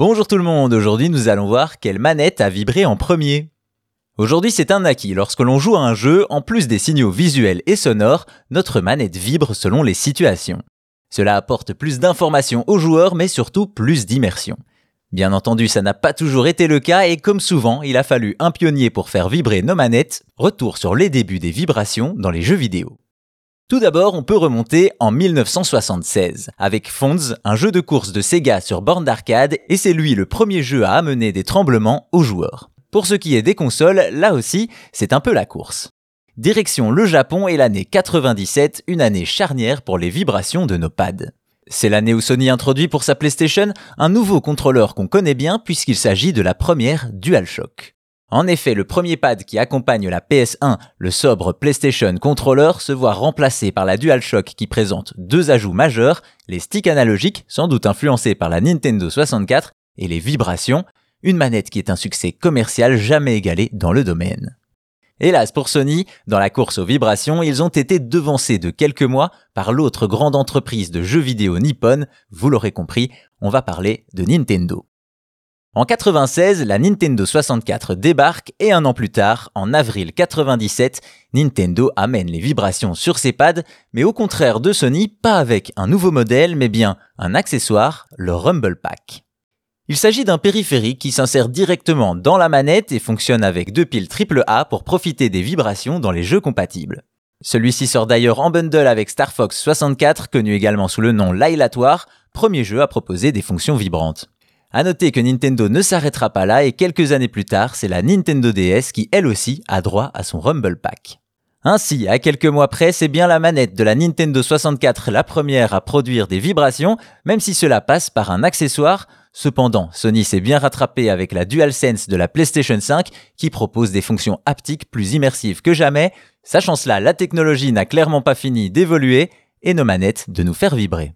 Bonjour tout le monde, aujourd'hui nous allons voir quelle manette a vibré en premier. Aujourd'hui c'est un acquis, lorsque l'on joue à un jeu, en plus des signaux visuels et sonores, notre manette vibre selon les situations. Cela apporte plus d'informations aux joueurs mais surtout plus d'immersion. Bien entendu ça n'a pas toujours été le cas et comme souvent il a fallu un pionnier pour faire vibrer nos manettes, retour sur les débuts des vibrations dans les jeux vidéo. Tout d'abord, on peut remonter en 1976 avec Fonz, un jeu de course de Sega sur borne d'arcade, et c'est lui le premier jeu à amener des tremblements aux joueurs. Pour ce qui est des consoles, là aussi, c'est un peu la course. Direction le Japon et l'année 97, une année charnière pour les vibrations de nos pads. C'est l'année où Sony introduit pour sa PlayStation un nouveau contrôleur qu'on connaît bien puisqu'il s'agit de la première DualShock. En effet, le premier pad qui accompagne la PS1, le sobre PlayStation Controller, se voit remplacé par la DualShock qui présente deux ajouts majeurs, les sticks analogiques, sans doute influencés par la Nintendo 64, et les vibrations, une manette qui est un succès commercial jamais égalé dans le domaine. Hélas pour Sony, dans la course aux vibrations, ils ont été devancés de quelques mois par l'autre grande entreprise de jeux vidéo nippone, vous l'aurez compris, on va parler de Nintendo. En 96, la Nintendo 64 débarque et un an plus tard, en avril 97, Nintendo amène les vibrations sur ses pads, mais au contraire de Sony, pas avec un nouveau modèle, mais bien un accessoire, le Rumble Pack. Il s'agit d'un périphérique qui s'insère directement dans la manette et fonctionne avec deux piles AAA pour profiter des vibrations dans les jeux compatibles. Celui-ci sort d'ailleurs en bundle avec Star Fox 64, connu également sous le nom Lailatoire, premier jeu à proposer des fonctions vibrantes. À noter que Nintendo ne s'arrêtera pas là et quelques années plus tard, c'est la Nintendo DS qui elle aussi a droit à son Rumble Pack. Ainsi, à quelques mois près, c'est bien la manette de la Nintendo 64 la première à produire des vibrations, même si cela passe par un accessoire. Cependant, Sony s'est bien rattrapé avec la DualSense de la PlayStation 5 qui propose des fonctions haptiques plus immersives que jamais. Sachant cela, la technologie n'a clairement pas fini d'évoluer et nos manettes de nous faire vibrer.